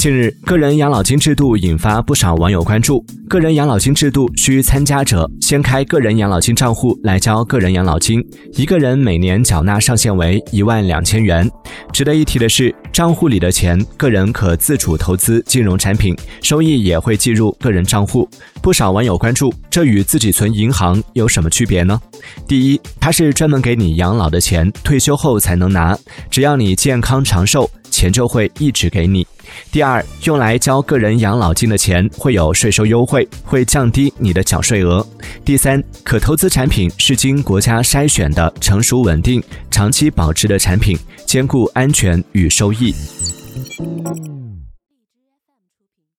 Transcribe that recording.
近日，个人养老金制度引发不少网友关注。个人养老金制度需参加者先开个人养老金账户来交个人养老金，一个人每年缴纳上限为一万两千元。值得一提的是，账户里的钱，个人可自主投资金融产品，收益也会计入个人账户。不少网友关注，这与自己存银行有什么区别呢？第一，它是专门给你养老的钱，退休后才能拿，只要你健康长寿。钱就会一直给你。第二，用来交个人养老金的钱会有税收优惠，会降低你的缴税额。第三，可投资产品是经国家筛选的成熟稳定、长期保值的产品，兼顾安全与收益。